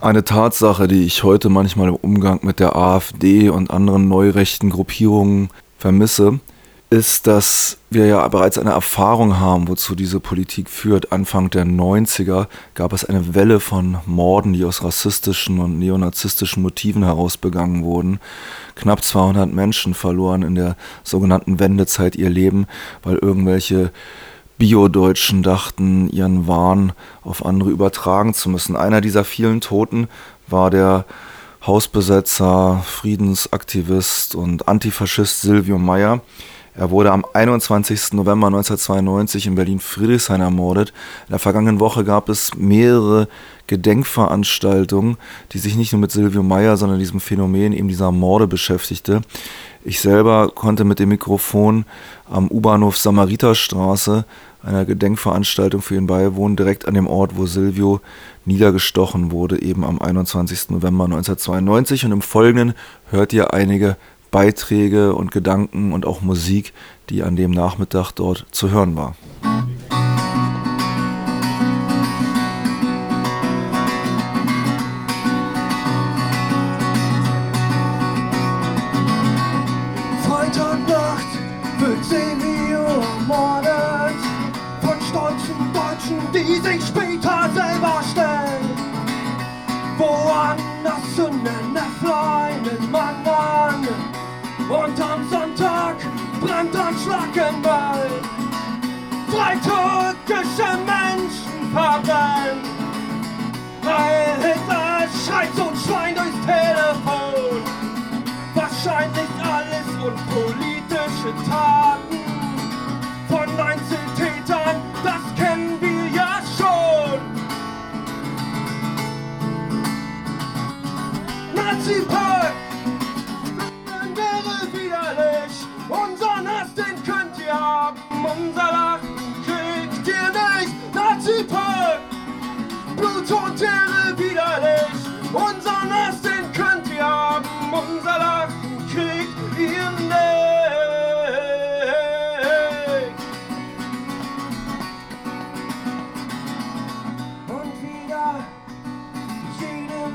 Eine Tatsache, die ich heute manchmal im Umgang mit der AfD und anderen neurechten Gruppierungen vermisse, ist, dass wir ja bereits eine Erfahrung haben, wozu diese Politik führt. Anfang der 90er gab es eine Welle von Morden, die aus rassistischen und neonazistischen Motiven heraus begangen wurden. Knapp 200 Menschen verloren in der sogenannten Wendezeit ihr Leben, weil irgendwelche Bio-Deutschen dachten, ihren Wahn auf andere übertragen zu müssen. Einer dieser vielen Toten war der Hausbesetzer, Friedensaktivist und Antifaschist Silvio Meyer. Er wurde am 21. November 1992 in Berlin-Friedrichshain ermordet. In der vergangenen Woche gab es mehrere Gedenkveranstaltungen, die sich nicht nur mit Silvio Meyer, sondern diesem Phänomen eben dieser Morde beschäftigte. Ich selber konnte mit dem Mikrofon am U-Bahnhof Samariterstraße einer Gedenkveranstaltung für ihn beiwohnen, direkt an dem Ort, wo Silvio niedergestochen wurde, eben am 21. November 1992. Und im Folgenden hört ihr einige Beiträge und Gedanken und auch Musik, die an dem Nachmittag dort zu hören war. Die sich später selber stellen. Woanders zünden Mann an. Und am Sonntag brennt ein Schlagenball. Drei türkische Menschen verbrennt. Heil Hitler schreit so ein Schwein durchs Telefon. Wahrscheinlich alles unpolitische Taten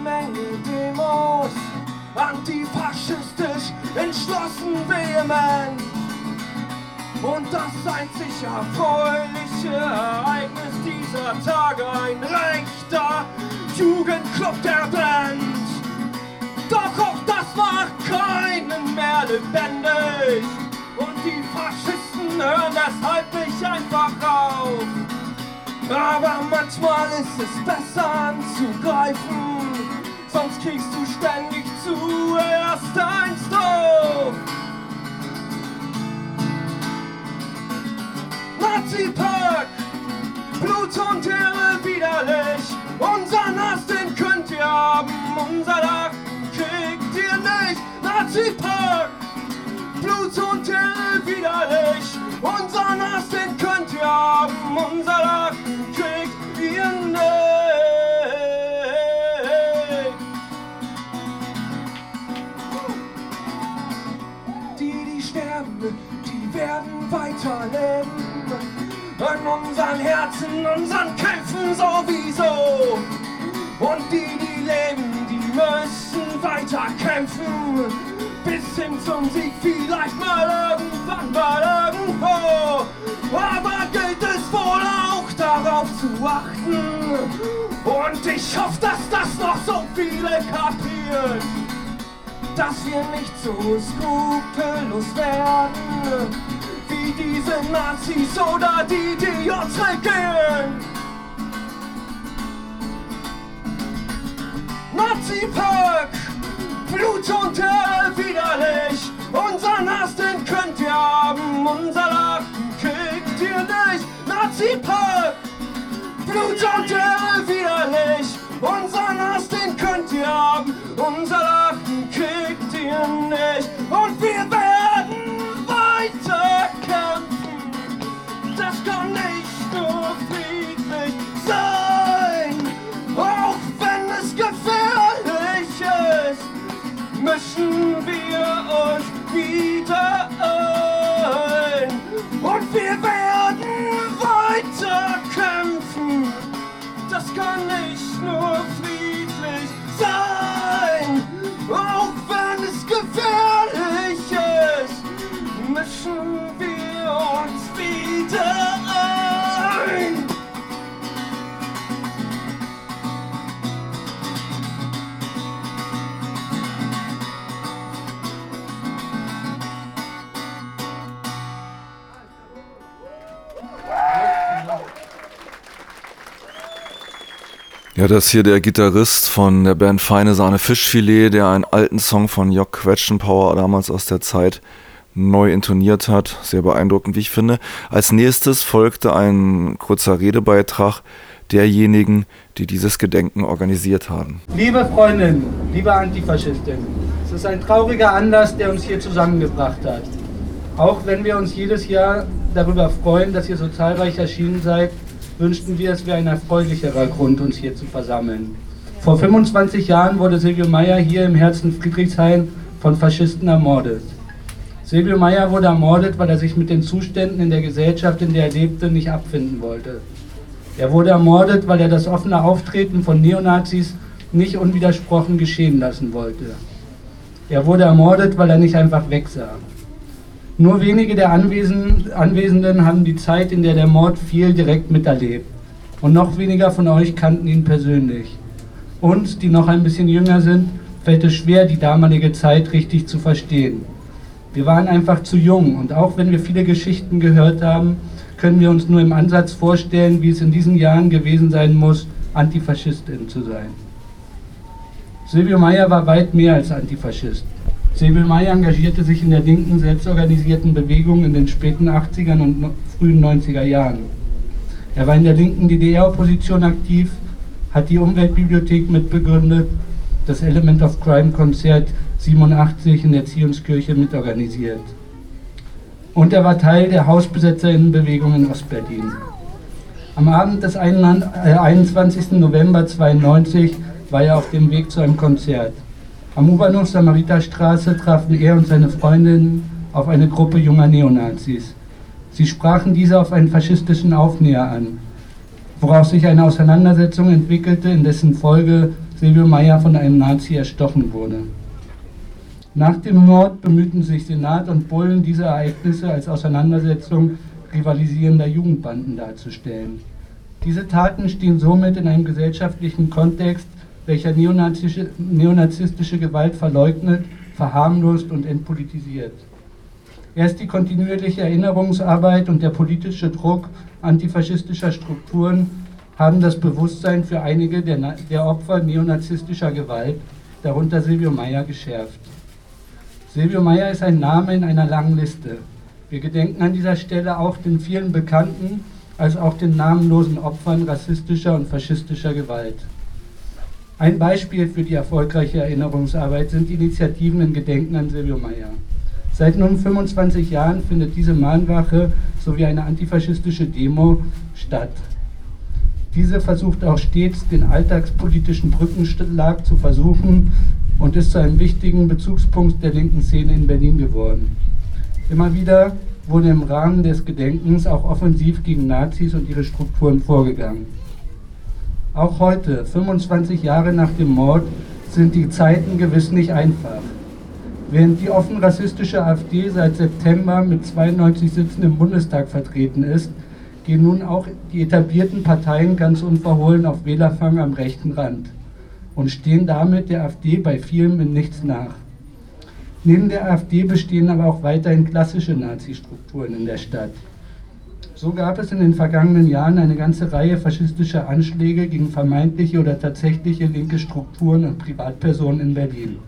Menge Demos, antifaschistisch, entschlossen, vehement. Und das einzig erfreuliche Ereignis dieser Tage, ein rechter Jugendclub, der brennt. Doch auch das macht keinen mehr lebendig. Und die Faschisten hören deshalb nicht einfach auf. Aber manchmal ist es besser anzugreifen sonst kriegst du ständig zuerst ein Stove. Nazi-Park, Blut und Ehre widerlich. Unser Nass, den könnt ihr haben, unser Lachen kriegt ihr nicht. Nazi-Park, Blut und Ehre widerlich. Unser Nass, den könnt ihr haben, unser Lachen kriegt ihr nicht. Weiterleben. In unseren Herzen, unseren Kämpfen sowieso. Und die, die leben, die müssen weiter kämpfen. Bis hin zum Sieg, vielleicht mal irgendwann, mal irgendwo. Aber gilt es wohl auch darauf zu achten. Und ich hoffe, dass das noch so viele kapieren dass wir nicht so skrupellos werden diese Nazis oder die, die uns regieren. Nazi-Park, Blut und Erde widerlich. Unser Nass, den könnt ihr haben, unser Lachen kriegt ihr nicht. Nazi-Park, Blut und Erde Ja, das ist hier der Gitarrist von der Band Feine Sahne Fischfilet, der einen alten Song von Jock Quetschenpower damals aus der Zeit neu intoniert hat. Sehr beeindruckend, wie ich finde. Als nächstes folgte ein kurzer Redebeitrag derjenigen, die dieses Gedenken organisiert haben. Liebe Freundinnen, liebe Antifaschistinnen, es ist ein trauriger Anlass, der uns hier zusammengebracht hat. Auch wenn wir uns jedes Jahr darüber freuen, dass ihr so zahlreich erschienen seid, wünschten wir, es wäre ein erfreulicherer Grund, uns hier zu versammeln. Vor 25 Jahren wurde Silvio Meyer hier im Herzen Friedrichshain von Faschisten ermordet. Silvio Meyer wurde ermordet, weil er sich mit den Zuständen in der Gesellschaft, in der er lebte, nicht abfinden wollte. Er wurde ermordet, weil er das offene Auftreten von Neonazis nicht unwidersprochen geschehen lassen wollte. Er wurde ermordet, weil er nicht einfach wegsah. Nur wenige der Anwesenden haben die Zeit, in der der Mord fiel, direkt miterlebt. Und noch weniger von euch kannten ihn persönlich. Uns, die noch ein bisschen jünger sind, fällt es schwer, die damalige Zeit richtig zu verstehen. Wir waren einfach zu jung und auch wenn wir viele Geschichten gehört haben, können wir uns nur im Ansatz vorstellen, wie es in diesen Jahren gewesen sein muss, Antifaschistin zu sein. Silvio Meyer war weit mehr als Antifaschist. Silvio Meyer engagierte sich in der linken, selbstorganisierten Bewegung in den späten 80er und frühen 90er Jahren. Er war in der linken DDR-Opposition aktiv, hat die Umweltbibliothek mitbegründet, das Element of Crime Konzert 87 in der Zionskirche mitorganisiert. Und er war Teil der Hausbesetzerinnenbewegung in Ostberlin. Am Abend des 21. Äh, November 92 war er auf dem Weg zu einem Konzert. Am U-Bahnhof Samariterstraße trafen er und seine Freundin auf eine Gruppe junger Neonazis. Sie sprachen diese auf einen faschistischen Aufnäher an, woraus sich eine Auseinandersetzung entwickelte, in dessen Folge Silvio Meyer von einem Nazi erstochen wurde. Nach dem Mord bemühten sich Senat und Bullen, diese Ereignisse als Auseinandersetzung rivalisierender Jugendbanden darzustellen. Diese Taten stehen somit in einem gesellschaftlichen Kontext, welcher neonazistische, Gewalt verleugnet, verharmlost und entpolitisiert. Erst die kontinuierliche Erinnerungsarbeit und der politische Druck antifaschistischer Strukturen haben das Bewusstsein für einige der, der Opfer neonazistischer Gewalt, darunter Silvio Meyer, geschärft. Silvio Meyer ist ein Name in einer langen Liste. Wir gedenken an dieser Stelle auch den vielen bekannten, als auch den namenlosen Opfern rassistischer und faschistischer Gewalt. Ein Beispiel für die erfolgreiche Erinnerungsarbeit sind Initiativen in Gedenken an Silvio Meyer. Seit nun 25 Jahren findet diese Mahnwache sowie eine antifaschistische Demo statt. Diese versucht auch stets den alltagspolitischen Brückenschlag zu versuchen und ist zu einem wichtigen Bezugspunkt der linken Szene in Berlin geworden. Immer wieder wurde im Rahmen des Gedenkens auch offensiv gegen Nazis und ihre Strukturen vorgegangen. Auch heute, 25 Jahre nach dem Mord, sind die Zeiten gewiss nicht einfach. Während die offen rassistische AfD seit September mit 92 Sitzen im Bundestag vertreten ist, gehen nun auch die etablierten Parteien ganz unverhohlen auf Wählerfang am rechten Rand und stehen damit der AfD bei vielem in nichts nach. Neben der AfD bestehen aber auch weiterhin klassische Nazi-Strukturen in der Stadt. So gab es in den vergangenen Jahren eine ganze Reihe faschistischer Anschläge gegen vermeintliche oder tatsächliche linke Strukturen und Privatpersonen in Berlin.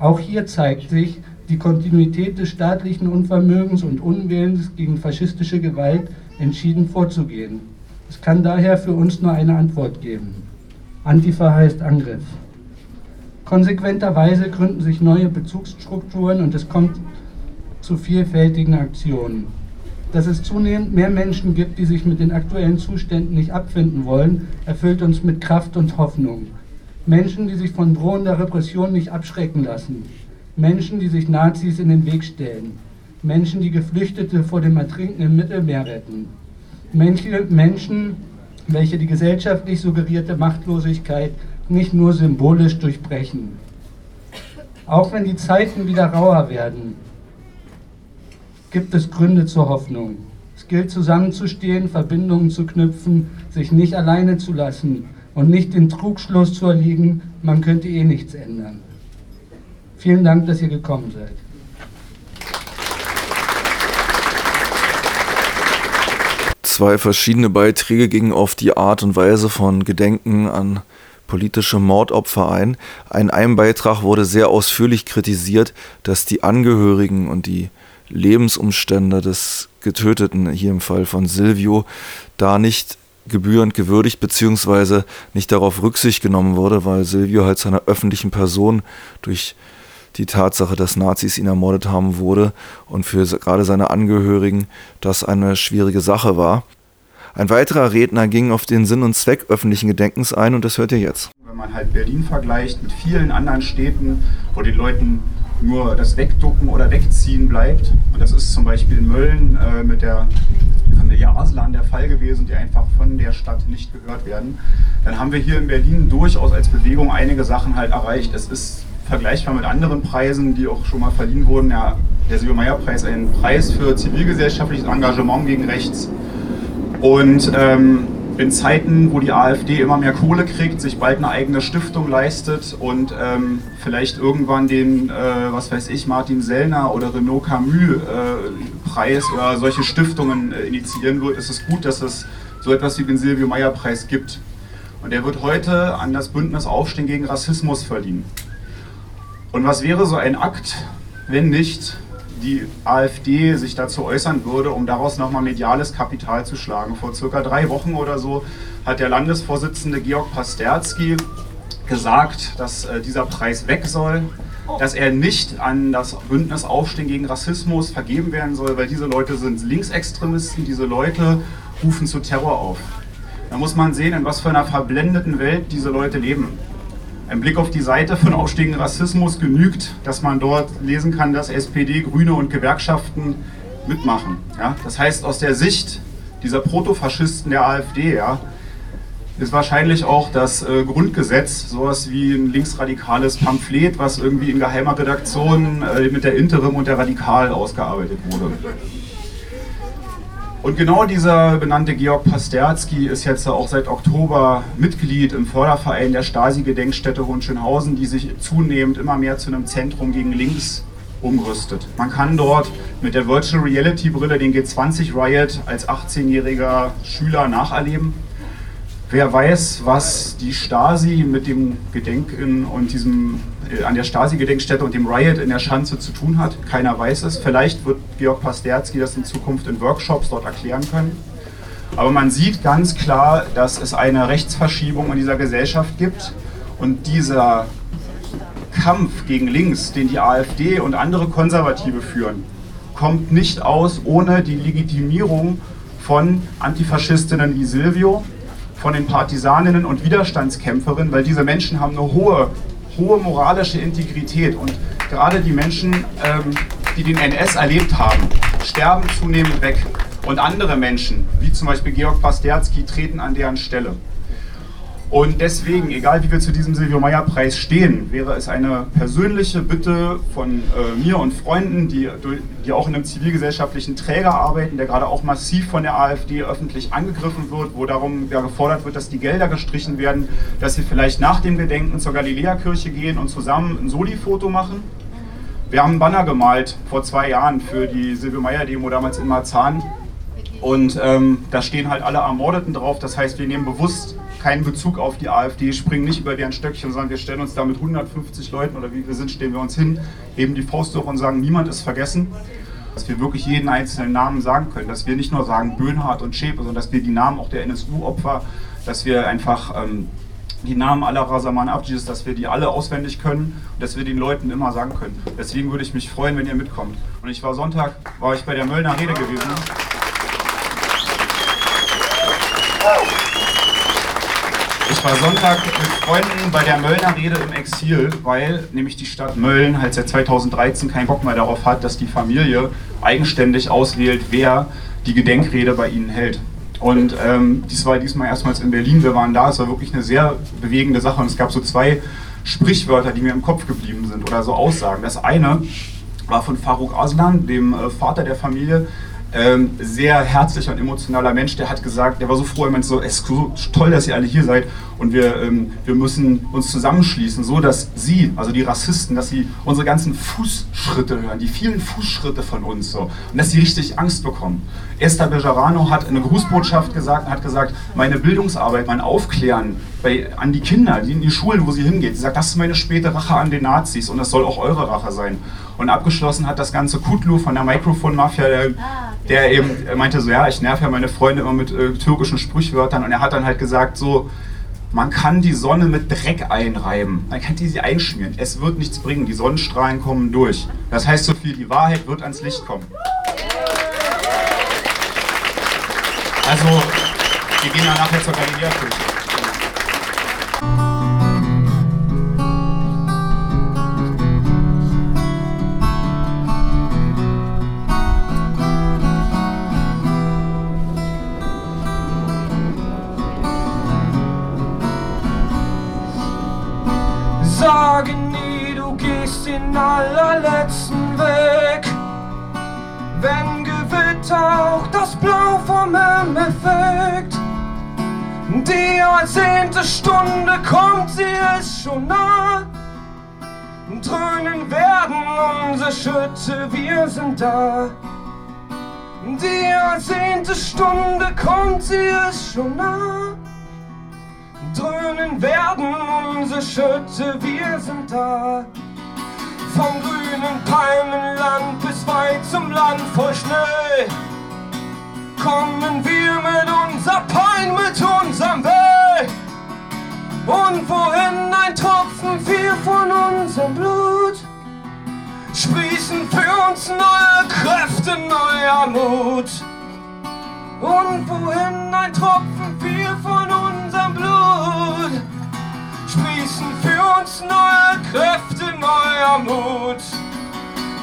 Auch hier zeigt sich die Kontinuität des staatlichen Unvermögens und Unwillens gegen faschistische Gewalt entschieden vorzugehen. Es kann daher für uns nur eine Antwort geben. Antifa heißt Angriff. Konsequenterweise gründen sich neue Bezugsstrukturen und es kommt zu vielfältigen Aktionen dass es zunehmend mehr Menschen gibt, die sich mit den aktuellen Zuständen nicht abfinden wollen, erfüllt uns mit Kraft und Hoffnung. Menschen, die sich von drohender Repression nicht abschrecken lassen. Menschen, die sich Nazis in den Weg stellen. Menschen, die Geflüchtete vor dem Ertrinken im Mittelmeer retten. Menschen, welche die gesellschaftlich suggerierte Machtlosigkeit nicht nur symbolisch durchbrechen. Auch wenn die Zeiten wieder rauer werden, gibt es Gründe zur Hoffnung. Es gilt zusammenzustehen, Verbindungen zu knüpfen, sich nicht alleine zu lassen und nicht den Trugschluss zu erliegen, man könnte eh nichts ändern. Vielen Dank, dass ihr gekommen seid. Zwei verschiedene Beiträge gingen auf die Art und Weise von Gedenken an politische Mordopfer ein. In einem Beitrag wurde sehr ausführlich kritisiert, dass die Angehörigen und die Lebensumstände des Getöteten, hier im Fall von Silvio, da nicht gebührend gewürdigt bzw. nicht darauf Rücksicht genommen wurde, weil Silvio halt seiner öffentlichen Person durch die Tatsache, dass Nazis ihn ermordet haben, wurde und für gerade seine Angehörigen das eine schwierige Sache war. Ein weiterer Redner ging auf den Sinn und Zweck öffentlichen Gedenkens ein und das hört ihr jetzt. Wenn man halt Berlin vergleicht mit vielen anderen Städten, wo den Leuten nur das Wegducken oder Wegziehen bleibt, und das ist zum Beispiel in Mölln äh, mit der Familie Aslan der Fall gewesen, die einfach von der Stadt nicht gehört werden, dann haben wir hier in Berlin durchaus als Bewegung einige Sachen halt erreicht. Es ist vergleichbar mit anderen Preisen, die auch schon mal verliehen wurden. Ja, der Silvio-Meyer-Preis, ein Preis für zivilgesellschaftliches Engagement gegen Rechts. Und ähm, in Zeiten, wo die AfD immer mehr Kohle kriegt, sich bald eine eigene Stiftung leistet und ähm, vielleicht irgendwann den, äh, was weiß ich, Martin Sellner oder Renaud Camus äh, Preis oder solche Stiftungen äh, initiieren wird, ist es gut, dass es so etwas wie den Silvio Meyer Preis gibt. Und der wird heute an das Bündnis Aufstehen gegen Rassismus verliehen. Und was wäre so ein Akt, wenn nicht die AfD sich dazu äußern würde, um daraus nochmal mediales Kapital zu schlagen. Vor circa drei Wochen oder so hat der Landesvorsitzende Georg Pasterski gesagt, dass äh, dieser Preis weg soll, dass er nicht an das Bündnis Aufstehen gegen Rassismus vergeben werden soll, weil diese Leute sind Linksextremisten, diese Leute rufen zu Terror auf. Da muss man sehen, in was für einer verblendeten Welt diese Leute leben. Ein Blick auf die Seite von aufsteigenden Rassismus genügt, dass man dort lesen kann, dass SPD, Grüne und Gewerkschaften mitmachen. Ja? Das heißt, aus der Sicht dieser Protofaschisten der AfD ja, ist wahrscheinlich auch das äh, Grundgesetz sowas wie ein linksradikales Pamphlet, was irgendwie in geheimer Redaktion äh, mit der Interim und der Radikal ausgearbeitet wurde. Und genau dieser benannte Georg Pasterski ist jetzt auch seit Oktober Mitglied im Förderverein der Stasi-Gedenkstätte Hohenschönhausen, die sich zunehmend immer mehr zu einem Zentrum gegen links umrüstet. Man kann dort mit der Virtual Reality Brille den G20 Riot als 18-jähriger Schüler nacherleben. Wer weiß, was die Stasi mit dem Gedenken und diesem an der Stasi-Gedenkstätte und dem Riot in der Schanze zu tun hat. Keiner weiß es. Vielleicht wird Georg Pasterski das in Zukunft in Workshops dort erklären können. Aber man sieht ganz klar, dass es eine Rechtsverschiebung in dieser Gesellschaft gibt und dieser Kampf gegen links, den die AfD und andere Konservative führen, kommt nicht aus ohne die Legitimierung von Antifaschistinnen wie Silvio, von den Partisaninnen und Widerstandskämpferinnen, weil diese Menschen haben eine hohe hohe moralische Integrität. Und gerade die Menschen, ähm, die den NS erlebt haben, sterben zunehmend weg. Und andere Menschen, wie zum Beispiel Georg Pasterski, treten an deren Stelle. Und deswegen, egal wie wir zu diesem Silvio Meyer Preis stehen, wäre es eine persönliche Bitte von äh, mir und Freunden, die, die auch in einem zivilgesellschaftlichen Träger arbeiten, der gerade auch massiv von der AfD öffentlich angegriffen wird, wo darum ja, gefordert wird, dass die Gelder gestrichen werden, dass wir vielleicht nach dem Gedenken zur Galiläakirche gehen und zusammen ein Soli-Foto machen. Wir haben einen Banner gemalt vor zwei Jahren für die Silvio Meyer Demo damals in Marzahn. Und ähm, da stehen halt alle Ermordeten drauf. Das heißt, wir nehmen bewusst keinen Bezug auf die AfD, springen nicht über deren Stöckchen, sondern wir stellen uns da mit 150 Leuten oder wie wir sind, stehen wir uns hin, heben die Faust hoch und sagen, niemand ist vergessen. Dass wir wirklich jeden einzelnen Namen sagen können, dass wir nicht nur sagen Böhnhardt und Schäpe, sondern dass wir die Namen auch der NSU-Opfer, dass wir einfach ähm, die Namen aller Rasaman Abjis, dass wir die alle auswendig können und dass wir den Leuten immer sagen können. Deswegen würde ich mich freuen, wenn ihr mitkommt. Und ich war Sonntag, war ich bei der Möllner Rede gewesen. Ich war Sonntag mit Freunden bei der Möllner Rede im Exil, weil nämlich die Stadt Mölln halt seit 2013 keinen Bock mehr darauf hat, dass die Familie eigenständig auswählt, wer die Gedenkrede bei ihnen hält. Und ähm, dies war diesmal erstmals in Berlin. Wir waren da. Es war wirklich eine sehr bewegende Sache. Und es gab so zwei Sprichwörter, die mir im Kopf geblieben sind oder so Aussagen. Das eine war von Faruk Aslan, dem äh, Vater der Familie, ähm, sehr herzlicher und emotionaler Mensch, der hat gesagt, der war so froh, er meinte so, es ist so toll, dass ihr alle hier seid und wir, ähm, wir müssen uns zusammenschließen, so dass sie, also die Rassisten, dass sie unsere ganzen Fußschritte hören, die vielen Fußschritte von uns so und dass sie richtig Angst bekommen. Esther Bejarano hat eine Grußbotschaft gesagt, hat gesagt, meine Bildungsarbeit, mein Aufklären bei, an die Kinder, die in die Schulen, wo sie hingeht, sie sagt, das ist meine späte Rache an den Nazis und das soll auch eure Rache sein. Und abgeschlossen hat das ganze Kutlu von der Mikrofon Mafia, der, der eben meinte so, ja, ich nerv ja meine Freunde immer mit äh, türkischen Sprichwörtern und er hat dann halt gesagt so, man kann die Sonne mit Dreck einreiben, man kann die sie einschmieren, es wird nichts bringen, die Sonnenstrahlen kommen durch. Das heißt so viel, die Wahrheit wird ans Licht kommen. Also, wir gehen ja nachher zur Galiläakirche. Sage nie, du gehst den allerletzten Weg. Wenn Gewitter auch das Blau vom Himmel fegt. Die ersehnte Stunde kommt, sie ist schon nah. Dröhnen werden unsere Schritte, wir sind da. Die ersehnte Stunde kommt, sie ist schon nah. Dröhnen werden unsere Schritte, wir sind da. Vom grünen Palmenland bis weit zum Land voll Schnee. Kommen wir mit unser Pein, mit unserem Weg. Und wohin ein Tropfen fiel von unserem Blut, sprießen für uns neue Kräfte, neuer Mut. Und wohin ein Tropfen fiel von unserem Blut, sprießen für uns neue Kräfte, neuer Mut.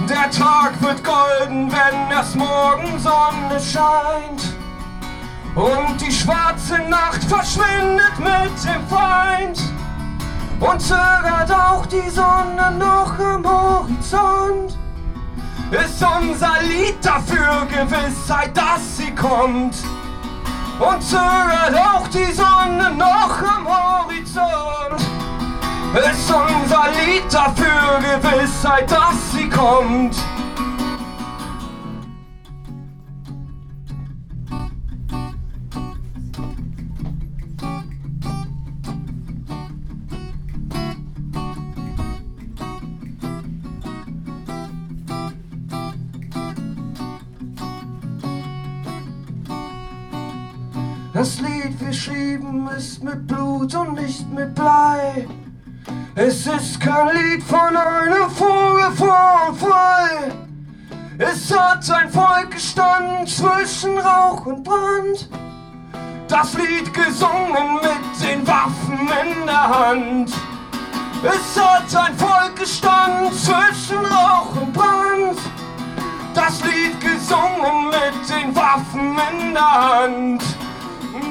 Der Tag wird golden, wenn erst morgen Sonne scheint. Und die schwarze Nacht verschwindet mit dem Feind. Und zögert auch die Sonne noch am Horizont. Ist unser Lied dafür Gewissheit, dass sie kommt. Und zögert auch die Sonne noch am Horizont. Ist unser Lied dafür Gewissheit, dass sie kommt. Das Lied wir schrieben ist mit Blut und nicht mit Blei. Es ist kein Lied von einem Vogel vor und frei. Es hat ein Volk gestanden zwischen Rauch und Brand. Das Lied gesungen mit den Waffen in der Hand. Es hat ein Volk gestanden zwischen Rauch und Brand. Das Lied gesungen mit den Waffen in der Hand.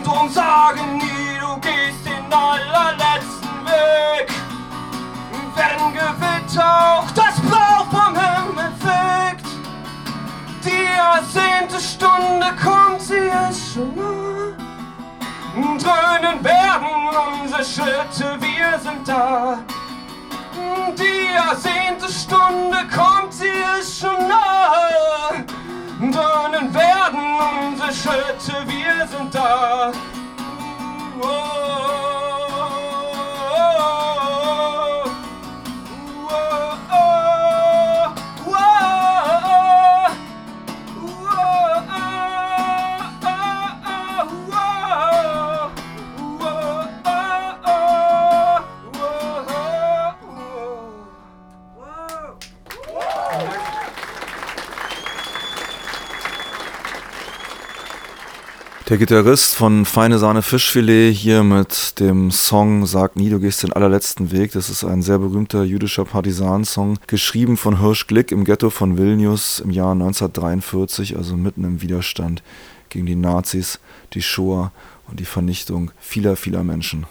Drum sagen nie, du gehst den allerletzten Weg. Wenn Gewitter auch das Blau vom Himmel fegt. Die ersehnte Stunde kommt, sie ist schon nah. Dröhnen werden unsere Schritte, wir sind da. Die ersehnte Stunde kommt, sie ist schon nah. Dröhnen werden unsere Schritte, wir sind da. Oh, Der Gitarrist von Feine Sahne Fischfilet hier mit dem Song Sag nie, du gehst den allerletzten Weg. Das ist ein sehr berühmter jüdischer Partisansong, geschrieben von Hirsch Glick im Ghetto von Vilnius im Jahr 1943, also mitten im Widerstand gegen die Nazis, die Shoah und die Vernichtung vieler, vieler Menschen.